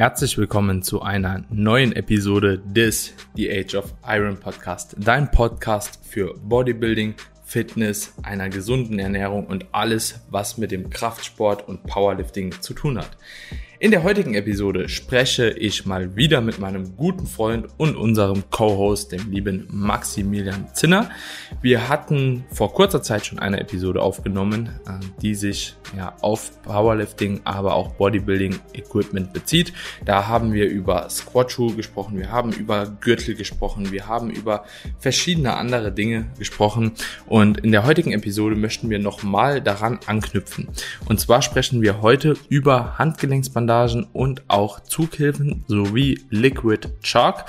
Herzlich willkommen zu einer neuen Episode des The Age of Iron Podcast, dein Podcast für Bodybuilding, Fitness, einer gesunden Ernährung und alles, was mit dem Kraftsport und Powerlifting zu tun hat. In der heutigen Episode spreche ich mal wieder mit meinem guten Freund und unserem Co-Host, dem lieben Maximilian Zinner. Wir hatten vor kurzer Zeit schon eine Episode aufgenommen, äh, die sich ja auf Powerlifting, aber auch Bodybuilding Equipment bezieht. Da haben wir über Squat-Schuhe gesprochen, wir haben über Gürtel gesprochen, wir haben über verschiedene andere Dinge gesprochen und in der heutigen Episode möchten wir nochmal daran anknüpfen. Und zwar sprechen wir heute über Handgelenksbandagen Bandagen und auch Zughilfen sowie Liquid Chalk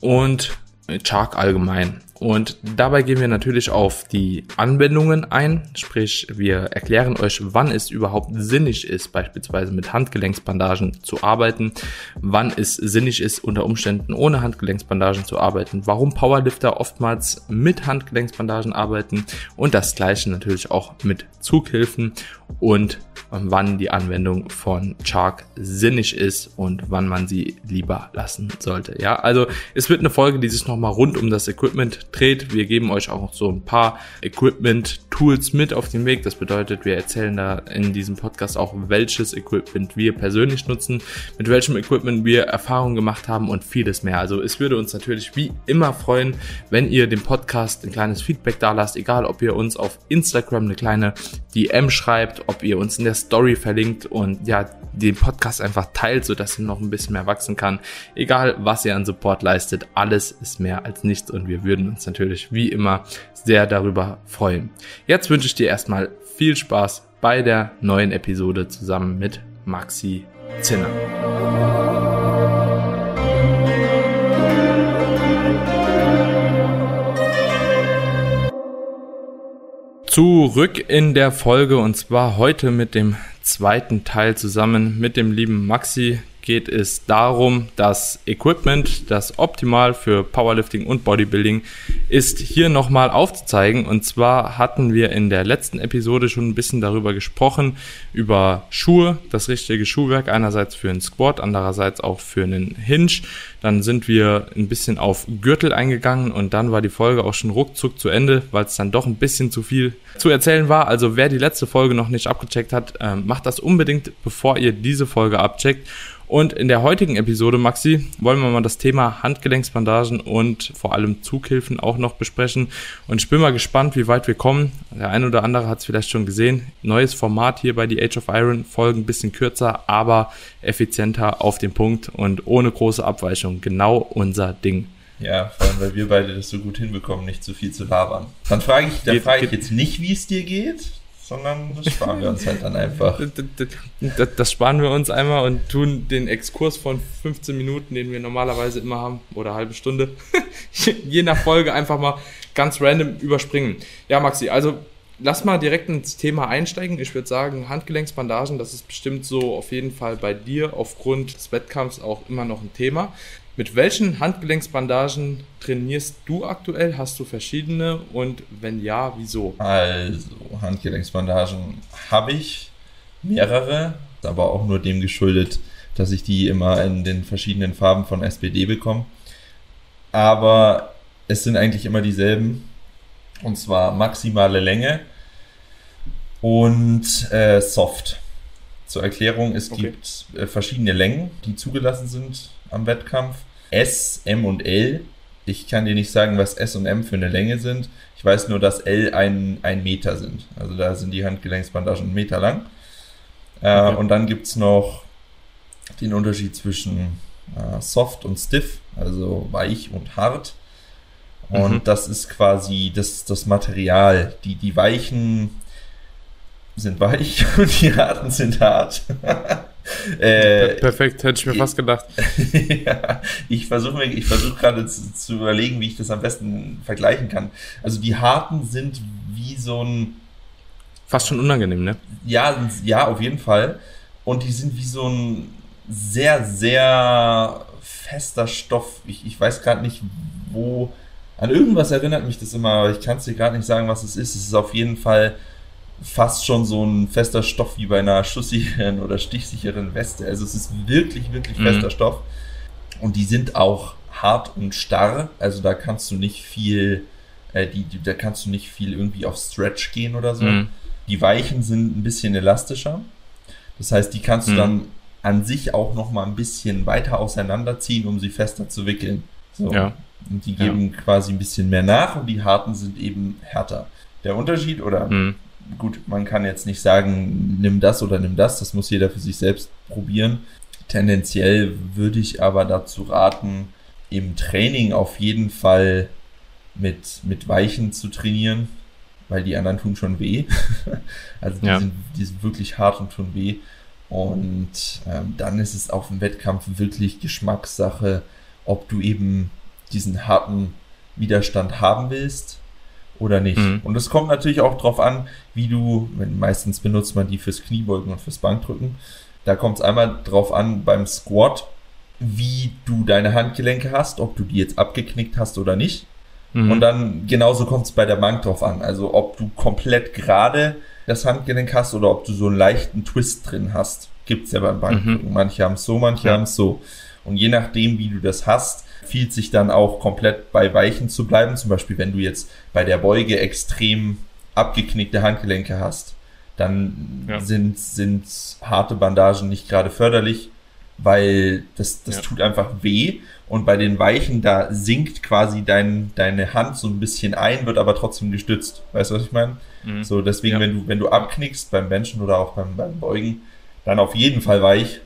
und Chalk allgemein. Und dabei gehen wir natürlich auf die Anwendungen ein, sprich wir erklären euch, wann es überhaupt sinnig ist, beispielsweise mit Handgelenksbandagen zu arbeiten, wann es sinnig ist, unter Umständen ohne Handgelenksbandagen zu arbeiten, warum Powerlifter oftmals mit Handgelenksbandagen arbeiten. Und das gleiche natürlich auch mit Zughilfen. Und wann die Anwendung von Chark sinnig ist und wann man sie lieber lassen sollte. Ja, also es wird eine Folge, die sich nochmal rund um das Equipment dreht. Wir geben euch auch so ein paar Equipment-Tools mit auf den Weg. Das bedeutet, wir erzählen da in diesem Podcast auch, welches Equipment wir persönlich nutzen, mit welchem Equipment wir Erfahrungen gemacht haben und vieles mehr. Also es würde uns natürlich wie immer freuen, wenn ihr dem Podcast ein kleines Feedback da lasst, egal ob ihr uns auf Instagram eine kleine DM schreibt, ob ihr uns in der Story verlinkt und ja, den Podcast einfach teilt, sodass er noch ein bisschen mehr wachsen kann. Egal, was ihr an Support leistet, alles ist mehr als nichts und wir würden uns natürlich wie immer sehr darüber freuen. Jetzt wünsche ich dir erstmal viel Spaß bei der neuen Episode zusammen mit Maxi Zinner. Zurück in der Folge und zwar heute mit dem zweiten Teil zusammen mit dem lieben Maxi geht es darum, dass Equipment, das optimal für Powerlifting und Bodybuilding ist, hier nochmal aufzuzeigen. Und zwar hatten wir in der letzten Episode schon ein bisschen darüber gesprochen, über Schuhe, das richtige Schuhwerk, einerseits für einen Squat, andererseits auch für einen Hinge. Dann sind wir ein bisschen auf Gürtel eingegangen und dann war die Folge auch schon ruckzuck zu Ende, weil es dann doch ein bisschen zu viel zu erzählen war. Also wer die letzte Folge noch nicht abgecheckt hat, äh, macht das unbedingt, bevor ihr diese Folge abcheckt. Und in der heutigen Episode, Maxi, wollen wir mal das Thema Handgelenksbandagen und vor allem Zughilfen auch noch besprechen. Und ich bin mal gespannt, wie weit wir kommen. Der eine oder andere hat es vielleicht schon gesehen. Neues Format hier bei The Age of Iron. Folgen ein bisschen kürzer, aber effizienter auf den Punkt und ohne große Abweichung. Genau unser Ding. Ja, vor allem, weil wir beide das so gut hinbekommen, nicht zu viel zu labern. Dann frage ich, dann frage ich jetzt nicht, wie es dir geht, sondern das sparen wir uns halt dann einfach. Das, das, sparen wir uns einmal und tun den Exkurs von 15 Minuten, den wir normalerweise immer haben, oder halbe Stunde, je nach Folge einfach mal ganz random überspringen. Ja, Maxi, also lass mal direkt ins Thema einsteigen. Ich würde sagen, Handgelenksbandagen, das ist bestimmt so auf jeden Fall bei dir aufgrund des Wettkampfs auch immer noch ein Thema. Mit welchen Handgelenksbandagen trainierst du aktuell? Hast du verschiedene und wenn ja, wieso? Also, Handgelenksbandagen habe ich mehrere, aber auch nur dem geschuldet, dass ich die immer in den verschiedenen Farben von SPD bekomme. Aber es sind eigentlich immer dieselben. Und zwar maximale Länge und äh, Soft. Zur Erklärung, es okay. gibt äh, verschiedene Längen, die zugelassen sind am Wettkampf. S, M und L. Ich kann dir nicht sagen, was S und M für eine Länge sind. Ich weiß nur, dass L ein, ein Meter sind. Also da sind die Handgelenksbandagen einen Meter lang. Äh, okay. Und dann gibt es noch den Unterschied zwischen äh, soft und stiff, also weich und hart. Und mhm. das ist quasi das, das Material. Die, die weichen sind weich und die harten sind hart. Äh, Perfekt, hätte ich mir fast gedacht. ja, ich versuche ich versuch gerade zu, zu, überlegen, wie ich das am besten vergleichen kann. Also die harten sind wie so ein. Fast schon unangenehm, ne? Ja, ja, auf jeden Fall. Und die sind wie so ein sehr, sehr fester Stoff. Ich, ich weiß gerade nicht, wo. An irgendwas erinnert mich das immer, aber ich kann es dir gerade nicht sagen, was es ist. Es ist auf jeden Fall fast schon so ein fester Stoff wie bei einer schusssicheren oder stichsicheren Weste. Also es ist wirklich, wirklich mhm. fester Stoff. Und die sind auch hart und starr. Also da kannst du nicht viel, äh, die, die, da kannst du nicht viel irgendwie auf Stretch gehen oder so. Mhm. Die Weichen sind ein bisschen elastischer. Das heißt, die kannst du mhm. dann an sich auch noch mal ein bisschen weiter auseinanderziehen, um sie fester zu wickeln. So. Ja. Und die geben ja. quasi ein bisschen mehr nach und die harten sind eben härter. Der Unterschied oder mhm. Gut, man kann jetzt nicht sagen, nimm das oder nimm das, das muss jeder für sich selbst probieren. Tendenziell würde ich aber dazu raten, im Training auf jeden Fall mit, mit Weichen zu trainieren, weil die anderen tun schon weh. also die, ja. sind, die sind wirklich hart und tun weh. Und ähm, dann ist es auf dem Wettkampf wirklich Geschmackssache, ob du eben diesen harten Widerstand haben willst oder nicht. Mhm. Und es kommt natürlich auch darauf an, wie du, meistens benutzt man die fürs Kniebeugen und fürs Bankdrücken. Da kommt es einmal drauf an beim Squat, wie du deine Handgelenke hast, ob du die jetzt abgeknickt hast oder nicht. Mhm. Und dann genauso kommt es bei der Bank drauf an. Also ob du komplett gerade das Handgelenk hast oder ob du so einen leichten Twist drin hast. Gibt's ja beim Bankdrücken. Mhm. Manche haben es so, manche ja. haben es so. Und je nachdem, wie du das hast, fiel sich dann auch komplett bei Weichen zu bleiben. Zum Beispiel, wenn du jetzt bei der Beuge extrem abgeknickte Handgelenke hast, dann ja. sind, sind harte Bandagen nicht gerade förderlich, weil das, das ja. tut einfach weh. Und bei den Weichen, da sinkt quasi dein, deine Hand so ein bisschen ein, wird aber trotzdem gestützt. Weißt du, was ich meine? Mhm. So, deswegen, ja. wenn du, wenn du abknickst beim Benchen oder auch beim, beim Beugen, dann auf jeden Fall weich.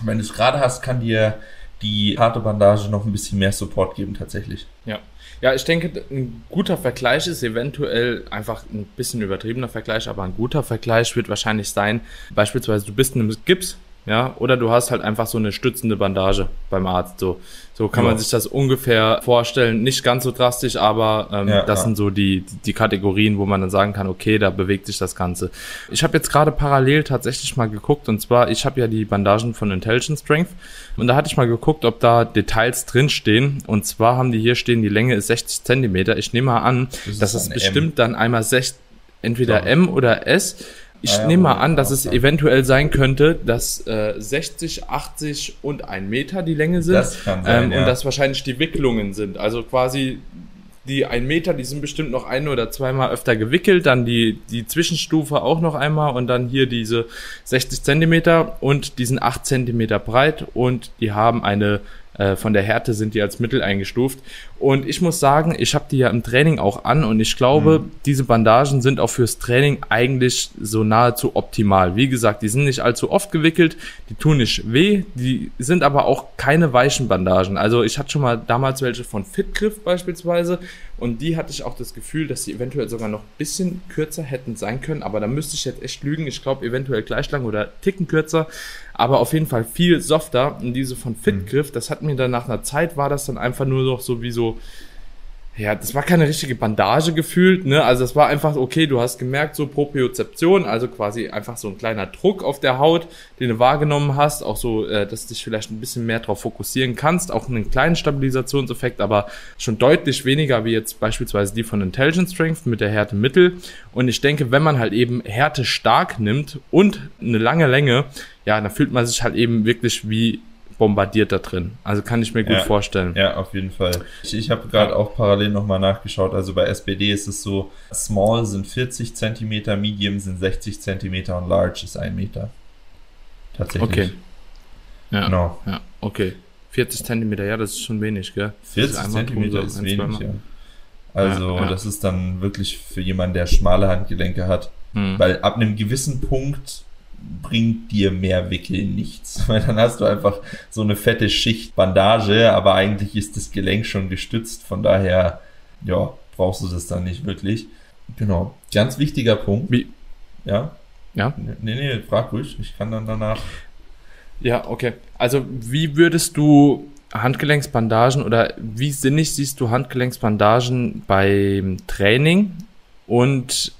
Und wenn du es gerade hast, kann dir die harte Bandage noch ein bisschen mehr Support geben tatsächlich. Ja. Ja, ich denke, ein guter Vergleich ist eventuell einfach ein bisschen übertriebener Vergleich, aber ein guter Vergleich wird wahrscheinlich sein, beispielsweise du bist in einem Gips, ja, oder du hast halt einfach so eine stützende Bandage beim Arzt. So, so kann ja. man sich das ungefähr vorstellen. Nicht ganz so drastisch, aber ähm, ja, das ja. sind so die, die Kategorien, wo man dann sagen kann, okay, da bewegt sich das Ganze. Ich habe jetzt gerade parallel tatsächlich mal geguckt und zwar, ich habe ja die Bandagen von Intelligent Strength und da hatte ich mal geguckt, ob da Details drinstehen. Und zwar haben die hier stehen, die Länge ist 60 Zentimeter. Ich nehme mal an, das dass es bestimmt M. dann einmal 6, entweder M oder S ich ah, nehme mal an, dass es eventuell sein könnte, dass äh, 60, 80 und ein Meter die Länge sind. Das kann sein, ähm, ja. Und dass wahrscheinlich die Wicklungen sind. Also quasi die ein Meter, die sind bestimmt noch ein oder zweimal öfter gewickelt, dann die, die Zwischenstufe auch noch einmal und dann hier diese 60 Zentimeter und die sind 8 Zentimeter breit und die haben eine äh, von der Härte sind die als mittel eingestuft. Und ich muss sagen, ich habe die ja im Training auch an und ich glaube, mhm. diese Bandagen sind auch fürs Training eigentlich so nahezu optimal. Wie gesagt, die sind nicht allzu oft gewickelt, die tun nicht weh, die sind aber auch keine weichen Bandagen. Also ich hatte schon mal damals welche von Fitgriff beispielsweise und die hatte ich auch das Gefühl, dass sie eventuell sogar noch ein bisschen kürzer hätten sein können, aber da müsste ich jetzt echt lügen. Ich glaube eventuell gleich lang oder ticken kürzer, aber auf jeden Fall viel softer. Und diese von Fitgriff, das hat mir dann nach einer Zeit war das dann einfach nur noch so wie so ja, das war keine richtige Bandage gefühlt, ne? Also es war einfach, okay, du hast gemerkt, so Propriozeption, also quasi einfach so ein kleiner Druck auf der Haut, den du wahrgenommen hast, auch so, äh, dass du dich vielleicht ein bisschen mehr darauf fokussieren kannst, auch einen kleinen Stabilisationseffekt, aber schon deutlich weniger wie jetzt beispielsweise die von Intelligent Strength mit der Härte Mittel. Und ich denke, wenn man halt eben Härte stark nimmt und eine lange Länge, ja, dann fühlt man sich halt eben wirklich wie bombardiert da drin. Also kann ich mir gut ja, vorstellen. Ja, auf jeden Fall. Ich, ich habe gerade auch parallel nochmal nachgeschaut. Also bei SPD ist es so, Small sind 40 cm, Medium sind 60 cm und Large ist 1 Meter. Tatsächlich. Okay. Ja, genau. ja, okay. 40 cm, ja, das ist schon wenig, gell? 40 cm ist wenig, ja. Also ja, ja. das ist dann wirklich für jemanden, der schmale Handgelenke hat. Hm. Weil ab einem gewissen Punkt bringt dir mehr Wickeln nichts. Weil dann hast du einfach so eine fette Schicht Bandage, aber eigentlich ist das Gelenk schon gestützt. Von daher, ja, brauchst du das dann nicht wirklich. Genau. Ganz wichtiger Punkt. Wie? Ja? Ja? Nee, nee, frag ruhig. Ich kann dann danach. Ja, okay. Also, wie würdest du Handgelenksbandagen oder wie sinnig siehst du Handgelenksbandagen beim Training und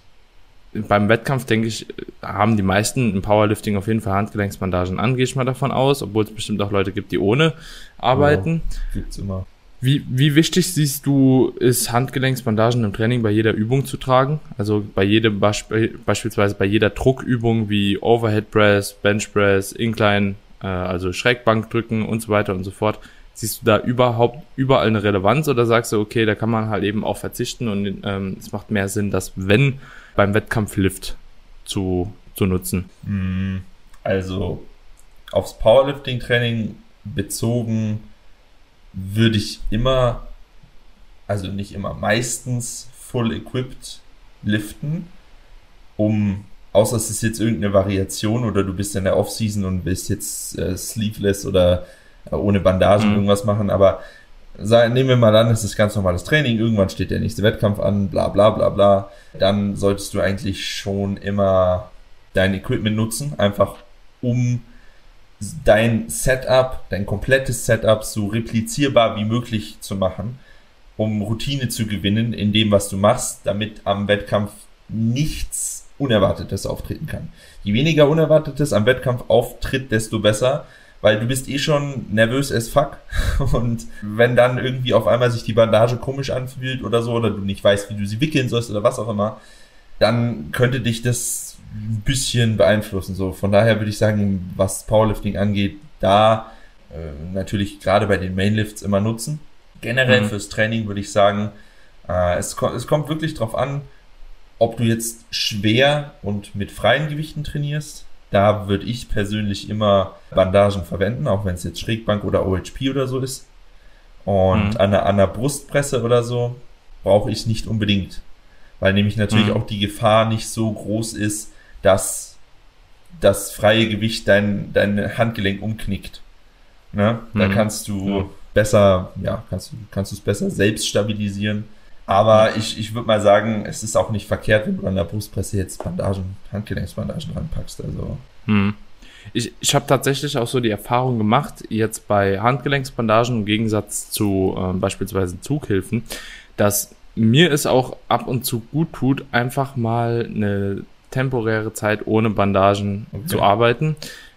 beim Wettkampf, denke ich, haben die meisten im Powerlifting auf jeden Fall Handgelenksbandagen an, gehe ich mal davon aus, obwohl es bestimmt auch Leute gibt, die ohne arbeiten. Ja, gibt's immer. Wie, wie wichtig siehst du, ist Handgelenksbandagen im Training bei jeder Übung zu tragen? Also bei jedem Beisp beispielsweise bei jeder Druckübung wie Overhead Press, Bench Press, Incline, äh, also Schrägbank drücken und so weiter und so fort. Siehst du da überhaupt überall eine Relevanz oder sagst du, okay, da kann man halt eben auch verzichten und ähm, es macht mehr Sinn, das wenn beim Wettkampf Lift zu, zu nutzen? Hm, also aufs Powerlifting-Training bezogen würde ich immer, also nicht immer, meistens full equipped liften, um, außer es ist jetzt irgendeine Variation oder du bist in der Offseason und willst jetzt äh, sleeveless oder äh, ohne Bandagen mhm. irgendwas machen, aber nehmen wir mal an, es ist ganz normales Training, irgendwann steht der nächste Wettkampf an, bla bla bla bla, dann solltest du eigentlich schon immer dein Equipment nutzen, einfach um dein Setup, dein komplettes Setup so replizierbar wie möglich zu machen, um Routine zu gewinnen in dem, was du machst, damit am Wettkampf nichts Unerwartetes auftreten kann. Je weniger Unerwartetes am Wettkampf auftritt, desto besser, weil du bist eh schon nervös as fuck und wenn dann irgendwie auf einmal sich die Bandage komisch anfühlt oder so oder du nicht weißt, wie du sie wickeln sollst oder was auch immer, dann könnte dich das ein bisschen beeinflussen. So, von daher würde ich sagen, was Powerlifting angeht, da äh, natürlich gerade bei den Mainlifts immer nutzen. Generell mhm. fürs Training würde ich sagen, äh, es, ko es kommt wirklich drauf an, ob du jetzt schwer und mit freien Gewichten trainierst. Da würde ich persönlich immer Bandagen verwenden, auch wenn es jetzt Schrägbank oder OHP oder so ist. Und mhm. an, einer, an einer Brustpresse oder so brauche ich nicht unbedingt. Weil nämlich natürlich mhm. auch die Gefahr nicht so groß ist, dass das freie Gewicht dein, dein Handgelenk umknickt. Ne? Da mhm. kannst du ja. besser, ja, kannst du, kannst du es besser selbst stabilisieren. Aber ich, ich würde mal sagen, es ist auch nicht verkehrt, wenn du an der Brustpresse jetzt Bandagen, Handgelenksbandagen ranpackst. Also. Hm. Ich, ich habe tatsächlich auch so die Erfahrung gemacht, jetzt bei Handgelenksbandagen im Gegensatz zu äh, beispielsweise Zughilfen, dass mir es auch ab und zu gut tut, einfach mal eine temporäre Zeit ohne Bandagen okay. zu arbeiten.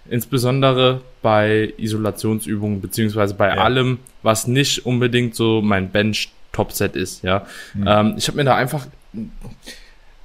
Insbesondere bei Isolationsübungen beziehungsweise bei ja. allem, was nicht unbedingt so mein Bench-Topset ist. Ja, mhm. ähm, ich habe mir da einfach,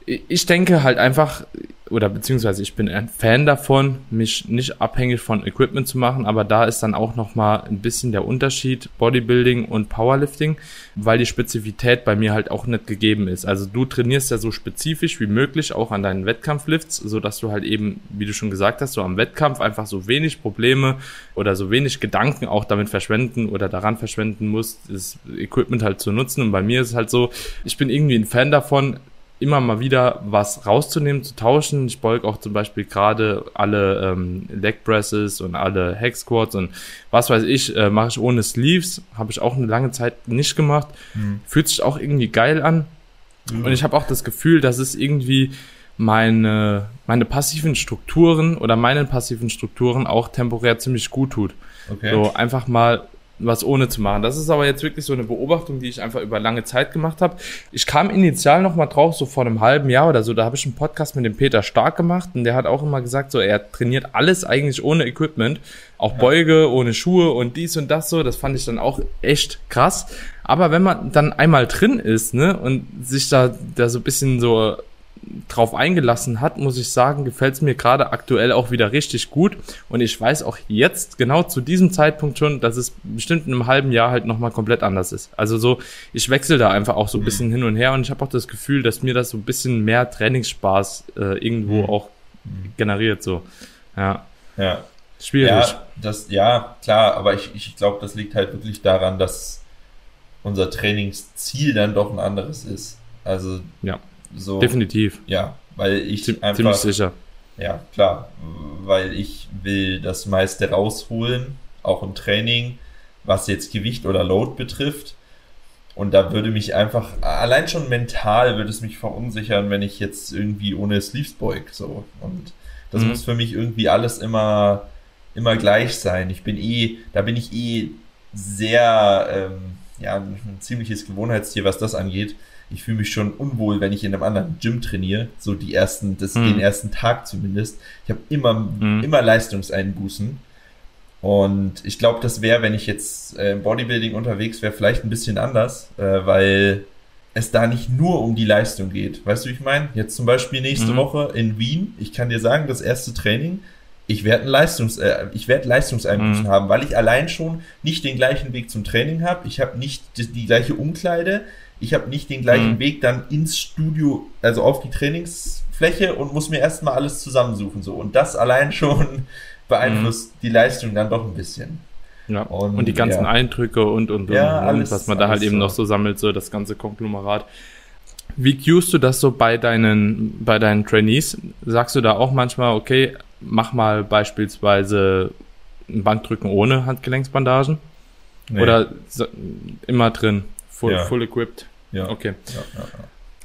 ich denke halt einfach, oder beziehungsweise ich bin ein Fan davon, mich nicht abhängig von Equipment zu machen, aber da ist dann auch nochmal ein bisschen der Unterschied Bodybuilding und Powerlifting, weil die Spezifität bei mir halt auch nicht gegeben ist. Also du trainierst ja so spezifisch wie möglich auch an deinen Wettkampflifts, so dass du halt eben, wie du schon gesagt hast, so am Wettkampf einfach so wenig Probleme oder so wenig Gedanken auch damit verschwenden oder daran verschwenden musst, das Equipment halt zu nutzen. Und bei mir ist es halt so, ich bin irgendwie ein Fan davon, immer mal wieder was rauszunehmen, zu tauschen. Ich beug auch zum Beispiel gerade alle ähm, Leg Presses und alle Hack Squats und was weiß ich, äh, mache ich ohne Sleeves. Habe ich auch eine lange Zeit nicht gemacht. Mhm. Fühlt sich auch irgendwie geil an. Mhm. Und ich habe auch das Gefühl, dass es irgendwie meine, meine passiven Strukturen oder meinen passiven Strukturen auch temporär ziemlich gut tut. Okay. So einfach mal was ohne zu machen. Das ist aber jetzt wirklich so eine Beobachtung, die ich einfach über lange Zeit gemacht habe. Ich kam initial noch mal drauf, so vor einem halben Jahr oder so, da habe ich einen Podcast mit dem Peter Stark gemacht und der hat auch immer gesagt, so er trainiert alles eigentlich ohne Equipment, auch Beuge ohne Schuhe und dies und das so. Das fand ich dann auch echt krass. Aber wenn man dann einmal drin ist, ne, und sich da da so ein bisschen so drauf eingelassen hat, muss ich sagen, gefällt es mir gerade aktuell auch wieder richtig gut. Und ich weiß auch jetzt genau zu diesem Zeitpunkt schon, dass es bestimmt in einem halben Jahr halt nochmal komplett anders ist. Also so, ich wechsle da einfach auch so ein bisschen hin und her und ich habe auch das Gefühl, dass mir das so ein bisschen mehr Trainingsspaß äh, irgendwo mhm. auch generiert. So, ja. Ja. Schwierig. Ja, das, ja, klar, aber ich, ich glaube, das liegt halt wirklich daran, dass unser Trainingsziel dann doch ein anderes ist. Also ja. So, Definitiv. Ja, weil ich Ziem einfach. Ziemlich sicher. Ja, klar. Weil ich will das meiste rausholen, auch im Training, was jetzt Gewicht oder Load betrifft. Und da würde mich einfach, allein schon mental würde es mich verunsichern, wenn ich jetzt irgendwie ohne Sleeves beug, so. Und das mhm. muss für mich irgendwie alles immer, immer gleich sein. Ich bin eh, da bin ich eh sehr, ähm, ja, ein ziemliches Gewohnheitstier, was das angeht ich fühle mich schon unwohl, wenn ich in einem anderen Gym trainiere, so die ersten, das, mhm. den ersten Tag zumindest. Ich habe immer, mhm. immer Leistungseinbußen. Und ich glaube, das wäre, wenn ich jetzt äh, im Bodybuilding unterwegs wäre, vielleicht ein bisschen anders, äh, weil es da nicht nur um die Leistung geht. Weißt du, wie ich meine? Jetzt zum Beispiel nächste mhm. Woche in Wien. Ich kann dir sagen, das erste Training, ich werde Leistungs, äh, ich werde Leistungseinbußen mhm. haben, weil ich allein schon nicht den gleichen Weg zum Training habe. Ich habe nicht die, die, gleiche Umkleide. Ich habe nicht den gleichen mhm. Weg dann ins Studio, also auf die Trainingsfläche und muss mir erstmal alles zusammensuchen. So. Und das allein schon beeinflusst mhm. die Leistung dann doch ein bisschen. Ja. Und, und die ganzen ja. Eindrücke und und, und, ja, alles, was man da halt eben so. noch so sammelt, so das ganze Konglomerat. Wie cuest du das so bei deinen, bei deinen Trainees? Sagst du da auch manchmal, okay, mach mal beispielsweise ein Bankdrücken ohne Handgelenksbandagen? Nee. Oder immer drin, full, ja. full equipped? Ja. Okay. Ja,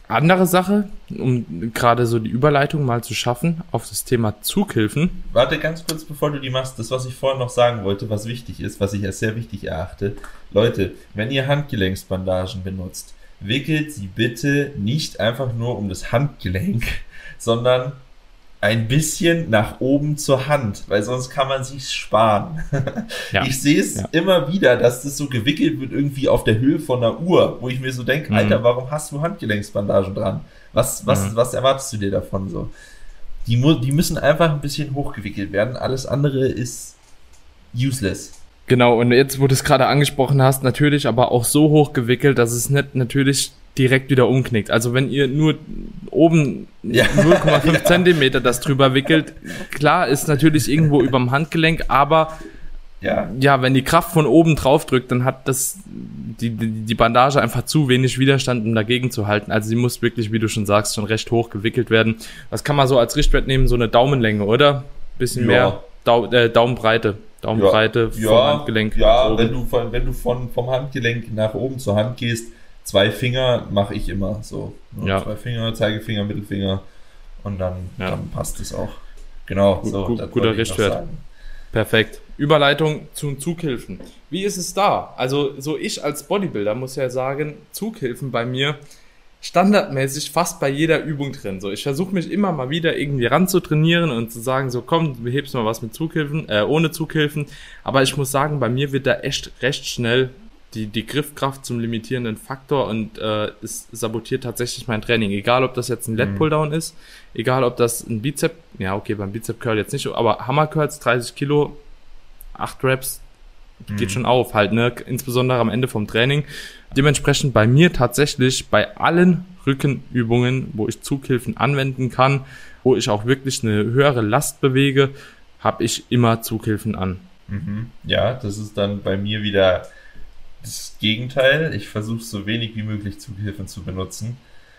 andere Sache, um gerade so die Überleitung mal zu schaffen auf das Thema Zughilfen. Warte ganz kurz, bevor du die machst. Das, was ich vorhin noch sagen wollte, was wichtig ist, was ich als sehr wichtig erachte. Leute, wenn ihr Handgelenksbandagen benutzt, wickelt sie bitte nicht einfach nur um das Handgelenk, sondern ein bisschen nach oben zur Hand, weil sonst kann man sich sparen. Ja. Ich sehe es ja. immer wieder, dass das so gewickelt wird irgendwie auf der Höhe von einer Uhr, wo ich mir so denke, mhm. Alter, warum hast du Handgelenksbandagen dran? Was, was, mhm. was erwartest du dir davon so? Die, die müssen einfach ein bisschen hochgewickelt werden. Alles andere ist useless. Genau, und jetzt, wo du es gerade angesprochen hast, natürlich aber auch so hochgewickelt, dass es nicht natürlich direkt wieder umknickt. Also wenn ihr nur oben ja. 0,5 ja. Zentimeter das drüber wickelt, klar ist natürlich irgendwo überm Handgelenk, aber ja. ja, wenn die Kraft von oben drauf drückt, dann hat das die, die, die Bandage einfach zu wenig Widerstand, um dagegen zu halten. Also sie muss wirklich, wie du schon sagst, schon recht hoch gewickelt werden. Was kann man so als Richtwert nehmen? So eine Daumenlänge, oder? Bisschen ja. mehr Dau äh, Daumenbreite. Daumenbreite ja. vom Handgelenk. Ja, wenn du, von, wenn du von, vom Handgelenk nach oben zur Hand gehst, zwei Finger mache ich immer so. Ne? Ja. Zwei Finger, Zeigefinger, Mittelfinger und dann, ja. dann passt es auch. Genau, so, gut, guter Richtwert. Perfekt. Überleitung zu Zughilfen. Wie ist es da? Also, so ich als Bodybuilder muss ja sagen, Zughilfen bei mir standardmäßig fast bei jeder Übung drin. So, ich versuche mich immer mal wieder irgendwie ran zu trainieren und zu sagen, so komm, du hebst mal was mit Zughilfen, äh, ohne Zughilfen. Aber ich muss sagen, bei mir wird da echt recht schnell die, die Griffkraft zum limitierenden Faktor und äh, es sabotiert tatsächlich mein Training. Egal, ob das jetzt ein Lat mhm. Pulldown ist, egal, ob das ein Bizep, ja, okay, beim Bizep Curl jetzt nicht, aber Hammer Curls 30 Kilo, 8 Reps, geht mhm. schon auf, halt, ne, insbesondere am Ende vom Training. Dementsprechend bei mir tatsächlich bei allen Rückenübungen, wo ich Zughilfen anwenden kann, wo ich auch wirklich eine höhere Last bewege, habe ich immer Zughilfen an. Mhm. Ja, das ist dann bei mir wieder das Gegenteil. Ich versuche so wenig wie möglich Zughilfen zu benutzen.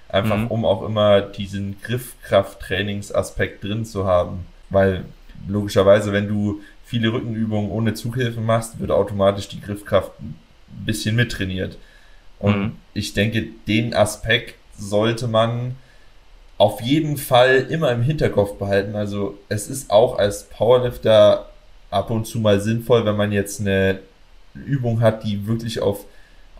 Einfach mhm. um auch immer diesen Griffkraft-Trainingsaspekt drin zu haben. Weil logischerweise, wenn du viele Rückenübungen ohne Zughilfen machst, wird automatisch die Griffkraft ein bisschen mittrainiert. Und mhm. ich denke, den Aspekt sollte man auf jeden Fall immer im Hinterkopf behalten. Also es ist auch als Powerlifter ab und zu mal sinnvoll, wenn man jetzt eine Übung hat, die wirklich auf,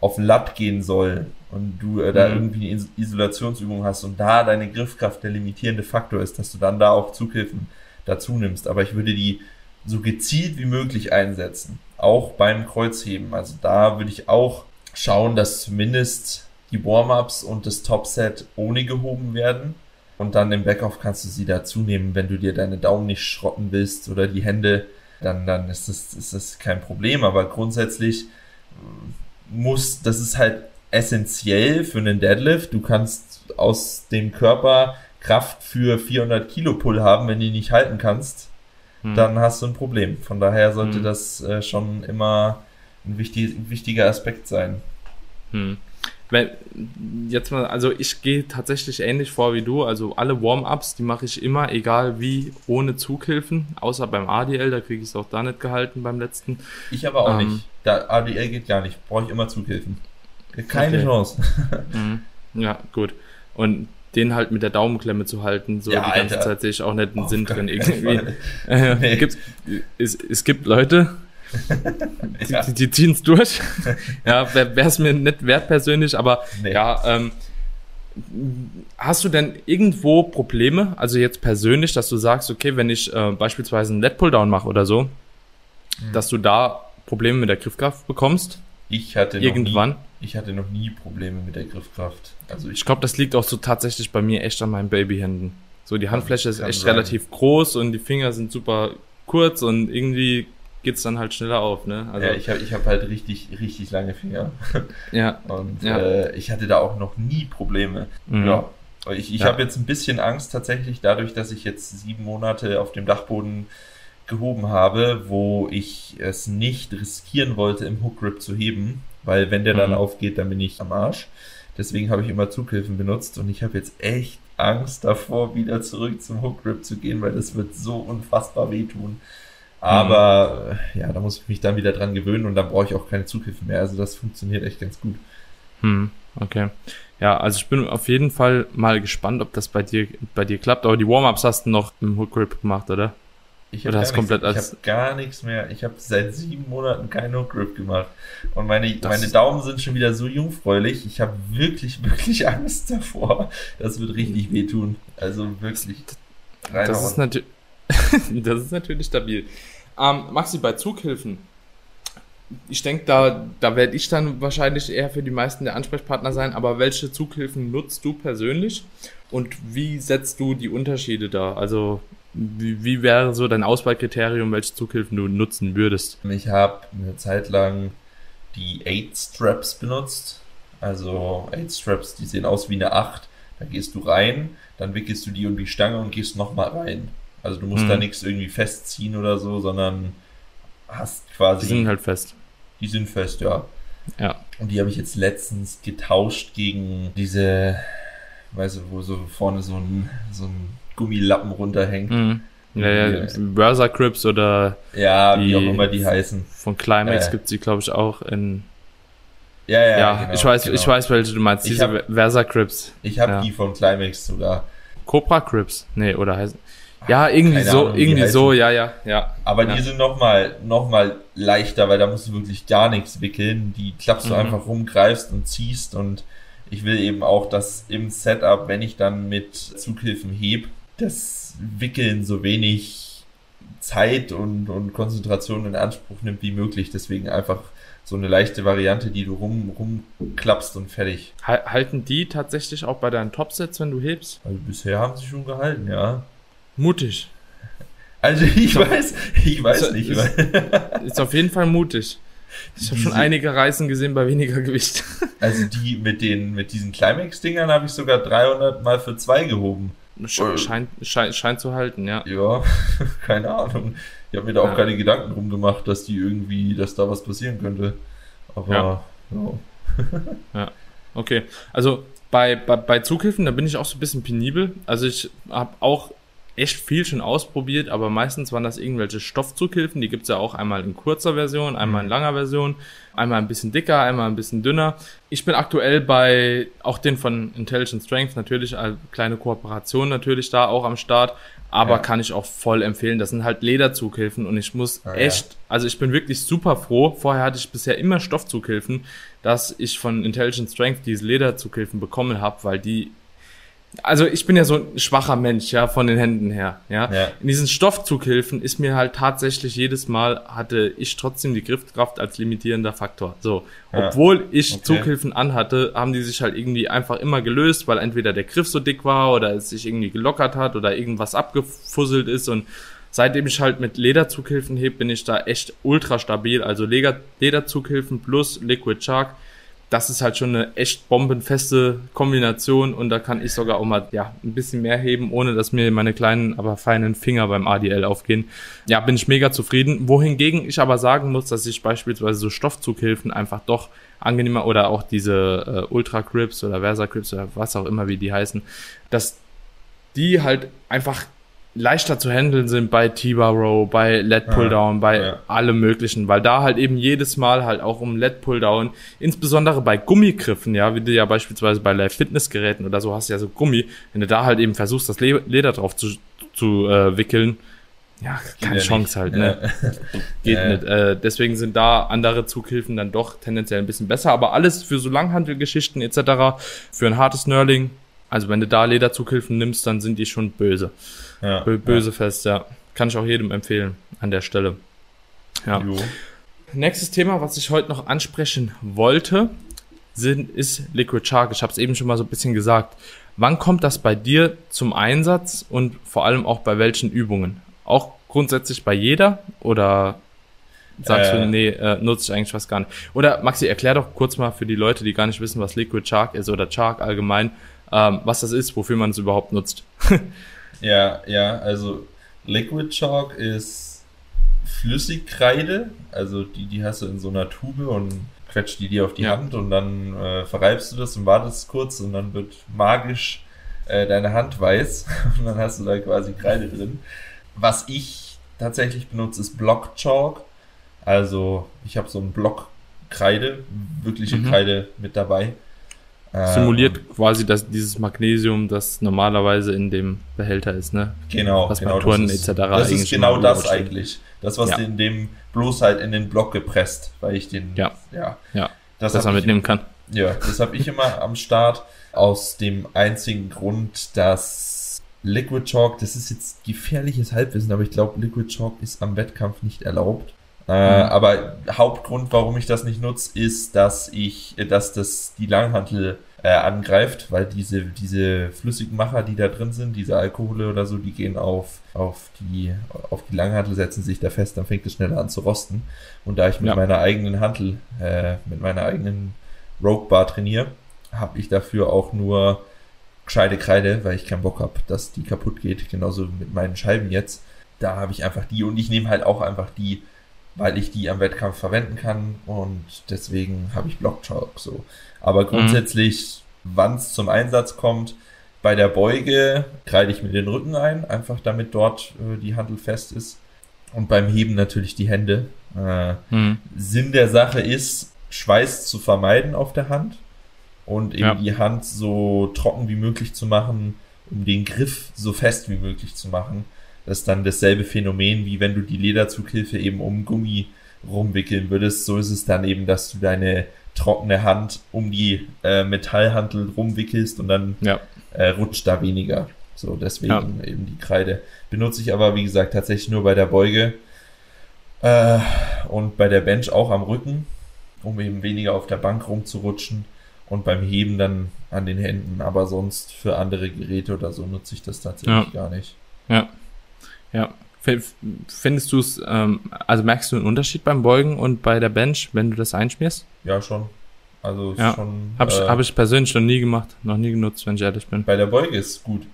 auf Latt gehen soll und du äh, da mhm. irgendwie eine Isolationsübung hast und da deine Griffkraft der limitierende Faktor ist, dass du dann da auch Zughilfen dazu nimmst. Aber ich würde die so gezielt wie möglich einsetzen. Auch beim Kreuzheben. Also da würde ich auch schauen, dass zumindest die Warm-ups und das Topset ohne gehoben werden. Und dann im Backoff kannst du sie dazu nehmen, wenn du dir deine Daumen nicht schrotten willst oder die Hände dann, dann ist das, ist das kein Problem. Aber grundsätzlich äh, muss, das ist halt essentiell für einen Deadlift. Du kannst aus dem Körper Kraft für 400 Kilo Pull haben, wenn du ihn nicht halten kannst, hm. dann hast du ein Problem. Von daher sollte hm. das äh, schon immer ein, wichtig, ein wichtiger Aspekt sein. Hm wenn, jetzt mal, also ich gehe tatsächlich ähnlich vor wie du. Also alle Warm-ups, die mache ich immer, egal wie, ohne Zughilfen. Außer beim ADL, da kriege ich es auch da nicht gehalten beim letzten. Ich aber auch ähm, nicht. Der ADL geht gar nicht. Brauche ich immer Zughilfen. Keine okay. Chance. Mhm. Ja, gut. Und den halt mit der Daumenklemme zu halten, so ja, die ganze Alter. Zeit sehe ich auch nicht einen Auf Sinn drin irgendwie. Äh, nee. es gibt Leute, ja. die, die ziehen es durch. ja, wäre es mir nicht wert persönlich, aber nee. ja, ähm, hast du denn irgendwo Probleme, also jetzt persönlich, dass du sagst, okay, wenn ich äh, beispielsweise einen Let Pulldown mache oder so, mhm. dass du da Probleme mit der Griffkraft bekommst. Ich hatte irgendwann. Nie, ich hatte noch nie Probleme mit der Griffkraft. Also ich, ich glaube, das liegt auch so tatsächlich bei mir echt an meinen Babyhänden. So die Handfläche ist echt sein. relativ groß und die Finger sind super kurz und irgendwie geht's dann halt schneller auf, ne? Also, ja, ich habe ich hab halt richtig, richtig lange Finger. Ja. Und ja. Äh, ich hatte da auch noch nie Probleme. Mhm. Ja. Ich, ich ja. habe jetzt ein bisschen Angst tatsächlich dadurch, dass ich jetzt sieben Monate auf dem Dachboden gehoben habe, wo ich es nicht riskieren wollte, im Hook Grip zu heben, weil wenn der dann mhm. aufgeht, dann bin ich am Arsch. Deswegen habe ich immer Zughilfen benutzt und ich habe jetzt echt Angst davor, wieder zurück zum Hook Grip zu gehen, weil das wird so unfassbar wehtun. Aber mhm. ja, da muss ich mich dann wieder dran gewöhnen und dann brauche ich auch keine Zughilfen mehr. Also das funktioniert echt ganz gut. Hm, okay. Ja, also ich bin auf jeden Fall mal gespannt, ob das bei dir bei dir klappt. Aber die Warm-ups hast du noch im Hook Grip gemacht, oder? Ich habe ich hab gar nichts mehr. Ich habe seit sieben Monaten keinen Hook Grip gemacht. Und meine, meine Daumen sind schon wieder so jungfräulich. Ich habe wirklich, wirklich Angst davor. Das wird richtig wehtun. Also wirklich. Das ist, das ist natürlich stabil. Ähm, Maxi, bei Zughilfen, ich denke, da, da werde ich dann wahrscheinlich eher für die meisten der Ansprechpartner sein, aber welche Zughilfen nutzt du persönlich und wie setzt du die Unterschiede da? Also wie, wie wäre so dein Auswahlkriterium, welche Zughilfen du nutzen würdest? Ich habe eine Zeit lang die 8 Straps benutzt. Also 8 Straps, die sehen aus wie eine 8. Da gehst du rein, dann wickelst du die um die Stange und gehst nochmal rein. Also du musst hm. da nichts irgendwie festziehen oder so, sondern hast quasi. Die sind halt fest. Die sind fest, ja. Ja. Und die habe ich jetzt letztens getauscht gegen diese, weißt du, wo so vorne so ein, so ein Gummilappen runterhängt. Mhm. Ja, ja, Versa Crips oder ja, die, wie auch immer die heißen. Von Climax äh. gibt sie, glaube ich, auch in. Ja, ja, ja genau, ich weiß, genau. ich weiß, welche du meinst. Diese hab, Versa Crips. Ich habe ja. die von Climax sogar. Cobra Crips? Nee, oder heißen. Ja, irgendwie so, Ahnung, irgendwie so, ja, ja, ja. Aber ja. die sind nochmal noch mal leichter, weil da musst du wirklich gar nichts wickeln. Die klappst du mhm. einfach rum, greifst und ziehst und ich will eben auch, dass im Setup, wenn ich dann mit Zughilfen heb, das Wickeln so wenig Zeit und, und Konzentration in Anspruch nimmt wie möglich. Deswegen einfach so eine leichte Variante, die du rum, rumklappst und fertig. Halten die tatsächlich auch bei deinen Topsets, wenn du hebst? Also bisher haben sie schon gehalten, ja. Mutig. Also ich so, weiß, ich weiß ist, nicht. Ist, ist auf jeden Fall mutig. Ich habe schon einige Reisen gesehen bei weniger Gewicht. Also die mit den mit diesen Climax-Dingern habe ich sogar 300 mal für zwei gehoben. Scheint, scheint, scheint zu halten, ja. Ja, keine Ahnung. Ich habe mir da auch ja. keine Gedanken drum gemacht, dass die irgendwie, dass da was passieren könnte. Aber ja. Ja, ja. okay. Also bei, bei, bei Zughilfen, da bin ich auch so ein bisschen penibel. Also ich habe auch echt viel schon ausprobiert, aber meistens waren das irgendwelche Stoffzughilfen. Die gibt's ja auch einmal in kurzer Version, einmal in mhm. langer Version, einmal ein bisschen dicker, einmal ein bisschen dünner. Ich bin aktuell bei auch den von Intelligent Strength natürlich, eine kleine Kooperation natürlich da auch am Start, aber ja. kann ich auch voll empfehlen. Das sind halt Lederzughilfen und ich muss oh, echt, ja. also ich bin wirklich super froh. Vorher hatte ich bisher immer Stoffzughilfen, dass ich von Intelligent Strength diese Lederzughilfen bekommen habe, weil die also ich bin ja so ein schwacher Mensch, ja, von den Händen her, ja. ja. In diesen Stoffzughilfen ist mir halt tatsächlich jedes Mal hatte ich trotzdem die Griffkraft als limitierender Faktor. So, ja. obwohl ich okay. Zughilfen anhatte, haben die sich halt irgendwie einfach immer gelöst, weil entweder der Griff so dick war oder es sich irgendwie gelockert hat oder irgendwas abgefusselt ist und seitdem ich halt mit Lederzughilfen heb, bin ich da echt ultra stabil. Also Leder Lederzughilfen plus Liquid Shark das ist halt schon eine echt bombenfeste Kombination und da kann ich sogar auch mal ja ein bisschen mehr heben, ohne dass mir meine kleinen, aber feinen Finger beim ADL aufgehen. Ja, bin ich mega zufrieden. Wohingegen ich aber sagen muss, dass ich beispielsweise so Stoffzughilfen einfach doch angenehmer oder auch diese äh, Ultra Grips oder Versa Grips oder was auch immer wie die heißen, dass die halt einfach leichter zu handeln sind bei T-Bar Row, bei LED Pulldown, ja, bei ja. allem möglichen, weil da halt eben jedes Mal halt auch um LED Pulldown, insbesondere bei Gummigriffen, ja, wie du ja beispielsweise bei Live Fitness Geräten oder so hast ja so Gummi, wenn du da halt eben versuchst, das Leder drauf zu, zu äh, wickeln, ja, keine Chance nicht. halt, ne? Geht nicht. Äh, deswegen sind da andere Zughilfen dann doch tendenziell ein bisschen besser, aber alles für so Langhandelgeschichten etc., für ein hartes Nurling, also wenn du da Lederzughilfen nimmst, dann sind die schon böse. Ja, böse ja. fest, ja. Kann ich auch jedem empfehlen an der Stelle. Ja. Jo. Nächstes Thema, was ich heute noch ansprechen wollte, sind, ist Liquid Shark. Ich habe es eben schon mal so ein bisschen gesagt. Wann kommt das bei dir zum Einsatz und vor allem auch bei welchen Übungen? Auch grundsätzlich bei jeder oder sagst äh, du, nee, äh, nutze ich eigentlich was gar nicht? Oder Maxi, erklär doch kurz mal für die Leute, die gar nicht wissen, was Liquid Shark ist oder Shark allgemein, ähm, was das ist, wofür man es überhaupt nutzt. ja, ja, also Liquid Chalk ist Flüssigkreide, also die, die hast du in so einer Tube und quetscht die dir auf die ja. Hand und dann äh, verreibst du das und wartest kurz und dann wird magisch äh, deine Hand weiß und dann hast du da quasi Kreide drin. Was ich tatsächlich benutze, ist Block Chalk. Also ich habe so einen Block Kreide, wirkliche mhm. Kreide mit dabei. Simuliert ähm, quasi das, dieses Magnesium, das normalerweise in dem Behälter ist, ne? Genau. Was genau, Touren etc. Das ist genau das eigentlich. Das, was ja. in dem bloß halt in den Block gepresst, weil ich den, ja, ja, ja das dass man mitnehmen kann. Ja, das habe ich immer am Start aus dem einzigen Grund, dass Liquid Chalk, das ist jetzt gefährliches Halbwissen, aber ich glaube, Liquid Chalk ist am Wettkampf nicht erlaubt. Äh, mhm. Aber Hauptgrund, warum ich das nicht nutze, ist, dass ich, dass das die Langhantel äh, angreift, weil diese, diese flüssigen Macher, die da drin sind, diese Alkohole oder so, die gehen auf, auf die, auf die Langhantel, setzen sich da fest, dann fängt es schneller an zu rosten. Und da ich mit ja. meiner eigenen Hantel, äh, mit meiner eigenen Rogue Bar trainiere, habe ich dafür auch nur gescheite Kreide, weil ich keinen Bock habe, dass die kaputt geht. Genauso mit meinen Scheiben jetzt. Da habe ich einfach die und ich nehme halt auch einfach die weil ich die am Wettkampf verwenden kann und deswegen habe ich Block Chalk so. Aber mhm. grundsätzlich, mhm. wann es zum Einsatz kommt, bei der Beuge kreide ich mir den Rücken ein, einfach damit dort äh, die Handel fest ist. Und beim Heben natürlich die Hände. Äh, mhm. Sinn der Sache ist, Schweiß zu vermeiden auf der Hand und eben ja. die Hand so trocken wie möglich zu machen, um den Griff so fest wie möglich zu machen das ist dann dasselbe Phänomen, wie wenn du die Lederzughilfe eben um Gummi rumwickeln würdest. So ist es dann eben, dass du deine trockene Hand um die äh, Metallhantel rumwickelst und dann ja. äh, rutscht da weniger. So, deswegen ja. eben die Kreide. Benutze ich aber, wie gesagt, tatsächlich nur bei der Beuge äh, und bei der Bench auch am Rücken, um eben weniger auf der Bank rumzurutschen und beim Heben dann an den Händen. Aber sonst für andere Geräte oder so nutze ich das tatsächlich ja. gar nicht. Ja. Ja. Findest du es, ähm, also merkst du einen Unterschied beim Beugen und bei der Bench, wenn du das einschmierst? Ja, schon. Also ja. schon. Habe ich, äh, hab ich persönlich noch nie gemacht, noch nie genutzt, wenn ich ehrlich bin. Bei der Beuge ist gut.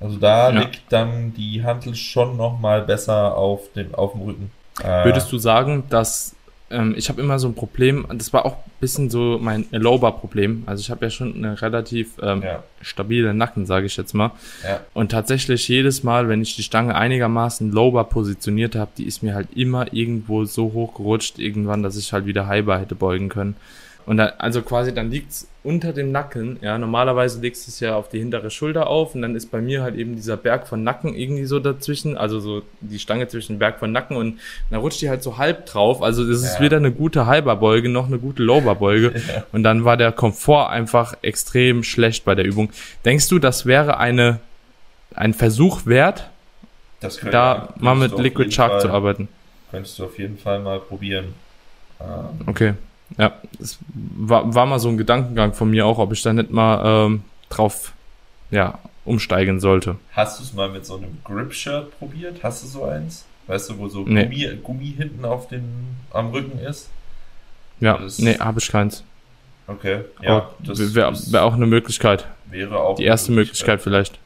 Also da ja. liegt dann die Handel schon nochmal besser auf dem, auf dem Rücken. Äh, Würdest du sagen, dass ähm, ich habe immer so ein Problem, das war auch ein bisschen so mein Lower-Problem. Also ich habe ja schon eine relativ ähm, ja. stabile Nacken, sage ich jetzt mal. Ja. Und tatsächlich jedes Mal, wenn ich die Stange einigermaßen Lower positioniert habe, die ist mir halt immer irgendwo so hoch gerutscht irgendwann, dass ich halt wieder Highbar hätte beugen können. Und da, also quasi dann liegt's unter dem Nacken. Ja, normalerweise legst du es ja auf die hintere Schulter auf und dann ist bei mir halt eben dieser Berg von Nacken irgendwie so dazwischen, also so die Stange zwischen Berg von Nacken und dann rutscht die halt so halb drauf. Also es ist ja. weder eine gute Halberbeuge noch eine gute Lowerbeuge. Ja. Und dann war der Komfort einfach extrem schlecht bei der Übung. Denkst du, das wäre eine ein Versuch wert, da mal mit Liquid Shark Fall, zu arbeiten? Könntest du auf jeden Fall mal probieren. Ähm, okay. Ja, es war, war mal so ein Gedankengang von mir auch, ob ich da nicht mal ähm, drauf ja, umsteigen sollte. Hast du es mal mit so einem Grip-Shirt probiert? Hast du so eins? Weißt du, wo so nee. Gummi, Gummi hinten auf den, am Rücken ist? Ja, das nee, habe ich keins. Okay, ja. das wäre wär auch eine Möglichkeit. Wäre auch. Die erste Möglichkeit, Möglichkeit vielleicht.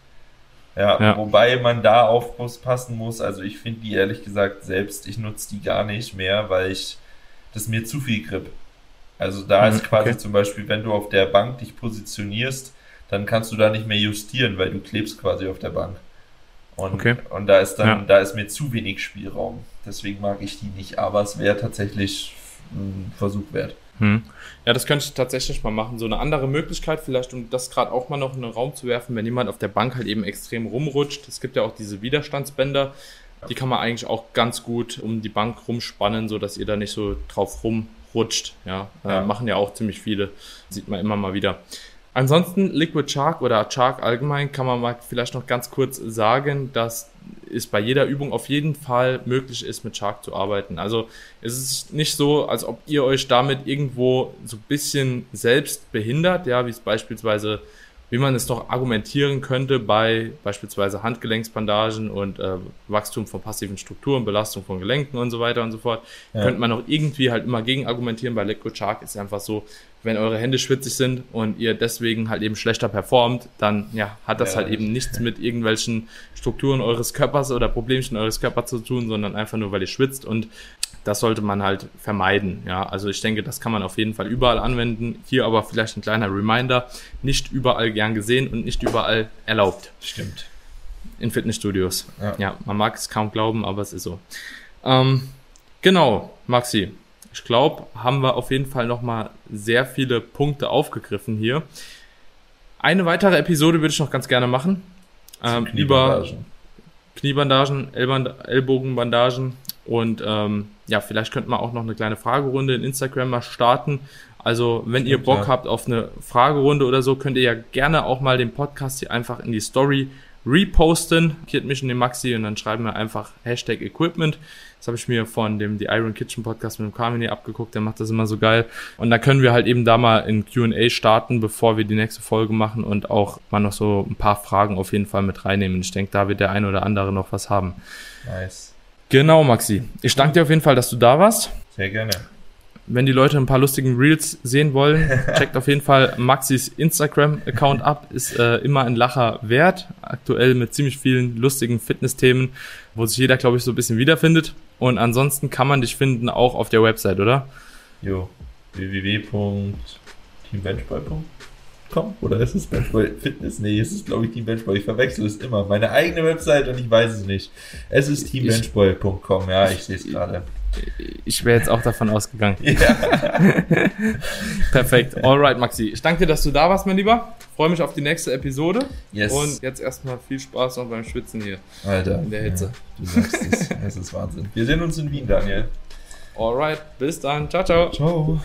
Ja, ja, wobei man da aufpassen muss. Also ich finde die ehrlich gesagt selbst, ich nutze die gar nicht mehr, weil ich das ist mir zu viel Grip. Also da mhm, ist quasi okay. zum Beispiel, wenn du auf der Bank dich positionierst, dann kannst du da nicht mehr justieren, weil du klebst quasi auf der Bank. Und, okay. und da ist dann, ja. da ist mir zu wenig Spielraum. Deswegen mag ich die nicht, aber es wäre tatsächlich ein Versuch wert. Hm. Ja, das könnte ich tatsächlich mal machen. So eine andere Möglichkeit, vielleicht, um das gerade auch mal noch in den Raum zu werfen, wenn jemand auf der Bank halt eben extrem rumrutscht. Es gibt ja auch diese Widerstandsbänder. Die kann man eigentlich auch ganz gut um die Bank rumspannen, so dass ihr da nicht so drauf rum rutscht. Ja, ja. Äh, machen ja auch ziemlich viele, sieht man immer mal wieder. Ansonsten Liquid Shark oder Shark allgemein kann man mal vielleicht noch ganz kurz sagen, dass es bei jeder Übung auf jeden Fall möglich ist, mit Shark zu arbeiten. Also es ist nicht so, als ob ihr euch damit irgendwo so ein bisschen selbst behindert, ja, wie es beispielsweise wie man es doch argumentieren könnte bei beispielsweise Handgelenksbandagen und äh, Wachstum von passiven Strukturen, Belastung von Gelenken und so weiter und so fort, ja. könnte man auch irgendwie halt immer gegen argumentieren. Bei Liquid Shark ist es einfach so, wenn eure Hände schwitzig sind und ihr deswegen halt eben schlechter performt, dann ja, hat das ja, halt eben nichts mit irgendwelchen Strukturen eures Körpers oder Problemchen eures Körpers zu tun, sondern einfach nur, weil ihr schwitzt und das sollte man halt vermeiden. Ja, also ich denke, das kann man auf jeden Fall überall anwenden. Hier aber vielleicht ein kleiner Reminder: Nicht überall gern gesehen und nicht überall erlaubt. Stimmt. In Fitnessstudios. Ja, ja man mag es kaum glauben, aber es ist so. Ähm, genau, Maxi. Ich glaube, haben wir auf jeden Fall nochmal sehr viele Punkte aufgegriffen hier. Eine weitere Episode würde ich noch ganz gerne machen. Ähm, über Kniebandagen, Ellbogenbandagen und ähm, ja, vielleicht könnte man auch noch eine kleine Fragerunde in Instagram mal starten. Also, wenn ihr Bock habt auf eine Fragerunde oder so, könnt ihr ja gerne auch mal den Podcast hier einfach in die Story reposten. Markiert mich und den Maxi und dann schreiben wir einfach Hashtag Equipment. Das habe ich mir von dem The Iron Kitchen Podcast mit dem Carmine abgeguckt, der macht das immer so geil. Und da können wir halt eben da mal in Q&A starten, bevor wir die nächste Folge machen und auch mal noch so ein paar Fragen auf jeden Fall mit reinnehmen. Ich denke, da wird der ein oder andere noch was haben. Nice. Genau, Maxi. Ich danke dir auf jeden Fall, dass du da warst. Sehr gerne. Wenn die Leute ein paar lustigen Reels sehen wollen, checkt auf jeden Fall Maxis Instagram-Account ab. Ist äh, immer ein Lacher wert. Aktuell mit ziemlich vielen lustigen Fitness-Themen, wo sich jeder, glaube ich, so ein bisschen wiederfindet. Und ansonsten kann man dich finden auch auf der Website, oder? Jo, www.teambenchboy.com Teambenchboy.com oder ist es Benchboy Fitness? Nee, es ist glaube ich Team Benchboy. Ich verwechsel es immer. Meine eigene Website und ich weiß es nicht. Es ist teambenchboy.com. Ja, ich sehe es gerade. Ich wäre jetzt auch davon ausgegangen. Ja. Perfekt. Alright, Maxi. Ich danke dir, dass du da warst, mein Lieber. Freue mich auf die nächste Episode. Yes. Und jetzt erstmal viel Spaß noch beim Schwitzen hier. Alter. In der Hitze. Ja, du sagst es. Es ist Wahnsinn. Wir sehen uns in Wien, Daniel. Alright. Bis dann. Ciao, ciao. Ciao.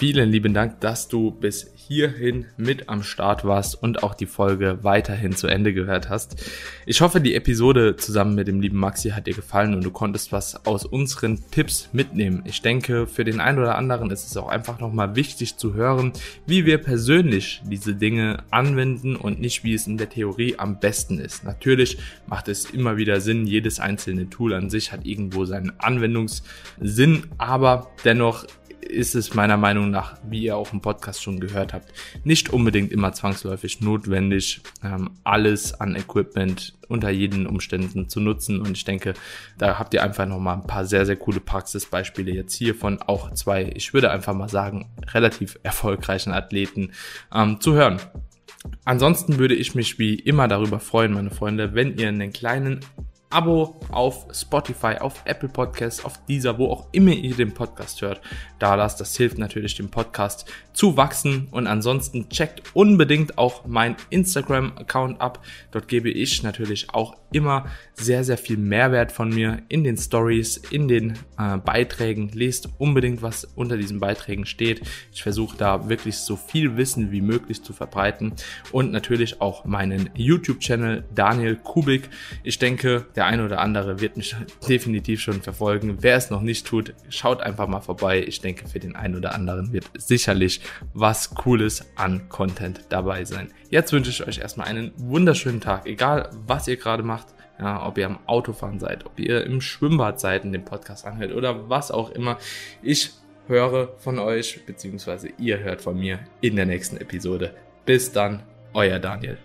Vielen lieben Dank, dass du bis hierhin mit am Start warst und auch die Folge weiterhin zu Ende gehört hast. Ich hoffe, die Episode zusammen mit dem lieben Maxi hat dir gefallen und du konntest was aus unseren Tipps mitnehmen. Ich denke, für den einen oder anderen ist es auch einfach nochmal wichtig zu hören, wie wir persönlich diese Dinge anwenden und nicht wie es in der Theorie am besten ist. Natürlich macht es immer wieder Sinn, jedes einzelne Tool an sich hat irgendwo seinen Anwendungssinn, aber dennoch ist es meiner Meinung nach, wie ihr auch im Podcast schon gehört habt, nicht unbedingt immer zwangsläufig notwendig, ähm, alles an Equipment unter jeden Umständen zu nutzen. Und ich denke, da habt ihr einfach nochmal ein paar sehr, sehr coole Praxisbeispiele jetzt hiervon, auch zwei, ich würde einfach mal sagen, relativ erfolgreichen Athleten ähm, zu hören. Ansonsten würde ich mich wie immer darüber freuen, meine Freunde, wenn ihr einen kleinen Abo auf Spotify, auf Apple Podcasts, auf dieser, wo auch immer ihr den Podcast hört, da lasst. Das hilft natürlich dem Podcast zu wachsen. Und ansonsten checkt unbedingt auch mein Instagram-Account ab. Dort gebe ich natürlich auch immer sehr, sehr viel Mehrwert von mir in den Stories, in den äh, Beiträgen. Lest unbedingt, was unter diesen Beiträgen steht. Ich versuche da wirklich so viel Wissen wie möglich zu verbreiten. Und natürlich auch meinen YouTube-Channel Daniel Kubik. Ich denke, der eine oder andere wird mich definitiv schon verfolgen. Wer es noch nicht tut, schaut einfach mal vorbei. Ich denke, für den einen oder anderen wird sicherlich was Cooles an Content dabei sein. Jetzt wünsche ich euch erstmal einen wunderschönen Tag, egal was ihr gerade macht. Ja, ob ihr am Autofahren seid, ob ihr im Schwimmbad seid und den Podcast anhört oder was auch immer. Ich höre von euch, beziehungsweise ihr hört von mir in der nächsten Episode. Bis dann, euer Daniel.